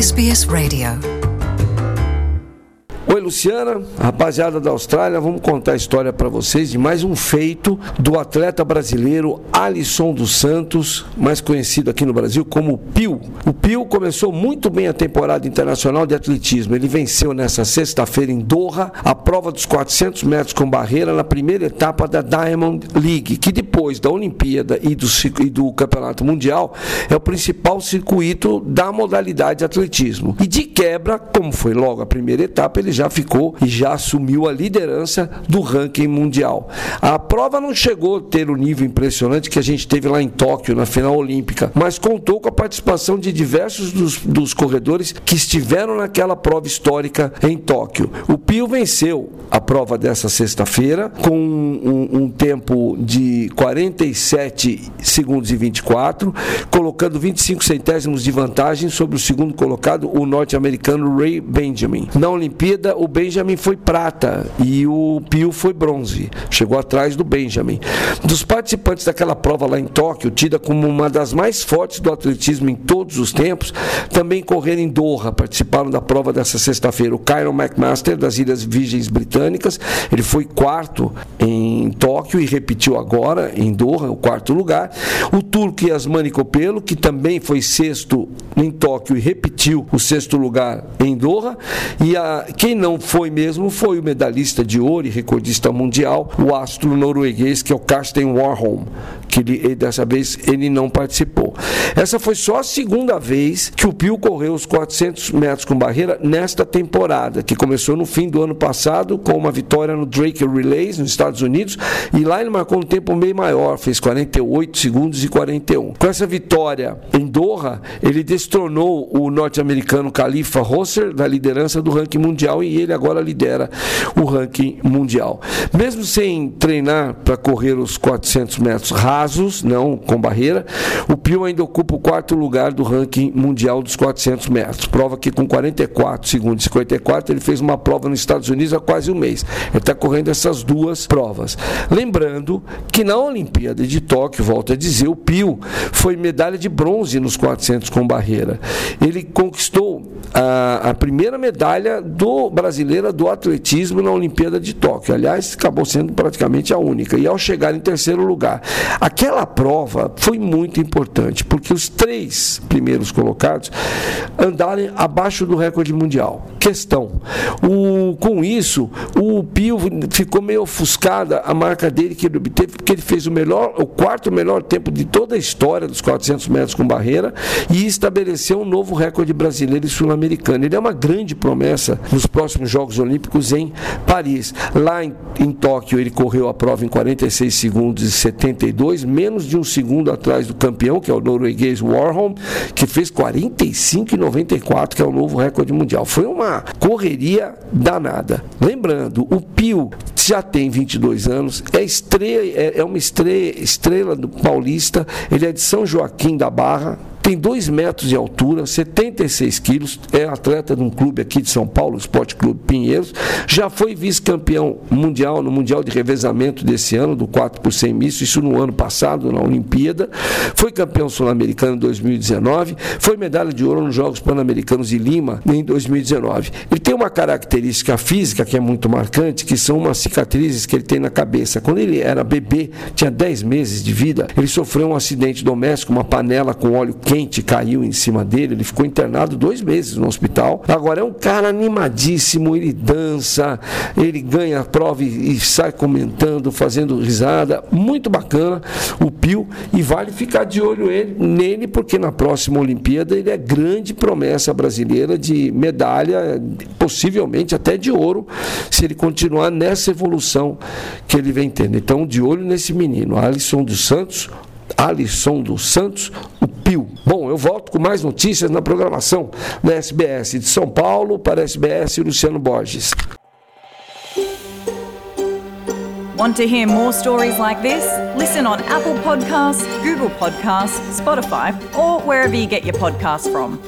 SBS Radio. Luciana, rapaziada da Austrália, vamos contar a história para vocês de mais um feito do atleta brasileiro Alisson dos Santos, mais conhecido aqui no Brasil como Pio. O Pio começou muito bem a temporada internacional de atletismo. Ele venceu nessa sexta-feira em Doha a prova dos 400 metros com barreira na primeira etapa da Diamond League, que depois da Olimpíada e do, e do Campeonato Mundial é o principal circuito da modalidade de atletismo. E de quebra, como foi logo a primeira etapa, ele já ficou e já assumiu a liderança do ranking mundial. A prova não chegou a ter o nível impressionante que a gente teve lá em Tóquio, na final olímpica, mas contou com a participação de diversos dos, dos corredores que estiveram naquela prova histórica em Tóquio. O Pio venceu a prova dessa sexta-feira com um, um, tempo de 47 segundos e 24, colocando 25 centésimos de vantagem sobre o segundo colocado, o norte-americano Ray Benjamin. Na Olimpíada, corrida, o Benjamin foi prata e o Pio foi bronze. Chegou atrás do Benjamin. Dos participantes daquela prova lá em Tóquio, tida como uma das mais fortes do atletismo em todos os tempos, também correram em Doha, participaram da prova dessa sexta-feira. O Kyron McMaster, das Ilhas Virgens Britânicas, ele foi quarto em Tóquio e repetiu agora em Doha, o quarto lugar. O turco Yasmani Copelo, que também foi sexto em Tóquio e repetiu o sexto lugar em Doha. E a, quem não foi mesmo foi o medalhista de ouro e recordista mundial, o astro norueguês, que é o Karsten Warholm, que ele, dessa vez ele não participou. Essa foi só a segunda vez que o Pio correu os 400 metros com barreira nesta temporada, que começou no fim do ano passado com uma vitória no Drake Relays nos Estados Unidos e lá ele marcou um tempo meio maior, fez 48 segundos e 41. Com essa vitória em Doha, ele destronou o norte-americano Khalifa Rosser da liderança do ranking mundial e ele agora lidera o ranking mundial. Mesmo sem treinar para correr os 400 metros rasos, não com barreira, o Pio ainda ocupa o quarto lugar do ranking mundial dos 400 metros. Prova que com 44 segundos e 54 ele fez uma prova nos Estados Unidos há quase um mês. Ele está correndo essas duas provas. Lembrando que na Olimpíada de Tóquio, volto a dizer, o Pio foi medalha de bronze nos 400 com barreira. Ele conquistou a, a primeira medalha do brasileira do atletismo na Olimpíada de Tóquio. Aliás, acabou sendo praticamente a única. E ao chegar em terceiro lugar, aquela prova foi muito importante, porque os três primeiros colocados andaram abaixo do recorde mundial. Questão. O, com isso, o Pio ficou meio ofuscada a marca dele que ele obteve, porque ele fez o melhor, o quarto melhor tempo de toda a história dos 400 metros com barreira e estabeleceu um novo recorde brasileiro e sul-americano. Ele é uma grande promessa nos próximos Jogos Olímpicos em Paris. Lá em, em Tóquio, ele correu a prova em 46 segundos e 72, menos de um segundo atrás do campeão, que é o norueguês Warholm, que fez 45 e 94, que é o novo recorde mundial. Foi uma correria danada. Lembrando, o Pio já tem 22 anos, é, estrela, é, é uma estrela, estrela do paulista, ele é de São Joaquim da Barra, tem 2 metros de altura, 76 quilos, é atleta de um clube aqui de São Paulo, Esporte Clube Pinheiros, já foi vice-campeão mundial no Mundial de Revezamento desse ano, do 4 por 100 misto, isso no ano passado, na Olimpíada, foi campeão sul-americano em 2019, foi medalha de ouro nos Jogos Pan-Americanos de Lima em 2019. Ele tem uma característica física que é muito marcante, que são umas cicatrizes que ele tem na cabeça. Quando ele era bebê, tinha 10 meses de vida, ele sofreu um acidente doméstico, uma panela com óleo quente caiu em cima dele, ele ficou internado dois meses no hospital. Agora é um cara animadíssimo, ele dança, ele ganha a prova e, e sai comentando, fazendo risada, muito bacana o Pio e vale ficar de olho ele, nele porque na próxima Olimpíada ele é grande promessa brasileira de medalha, possivelmente até de ouro, se ele continuar nessa evolução que ele vem tendo. Então, de olho nesse menino, Alisson dos Santos, Alisson dos Santos, o Pio. Bom, eu volto com mais notícias na programação da SBS de São Paulo para a SBS Luciano Borges. Want to hear more stories like this? Listen on Apple Podcasts, Google Podcasts, Spotify, or wherever you get your podcasts from.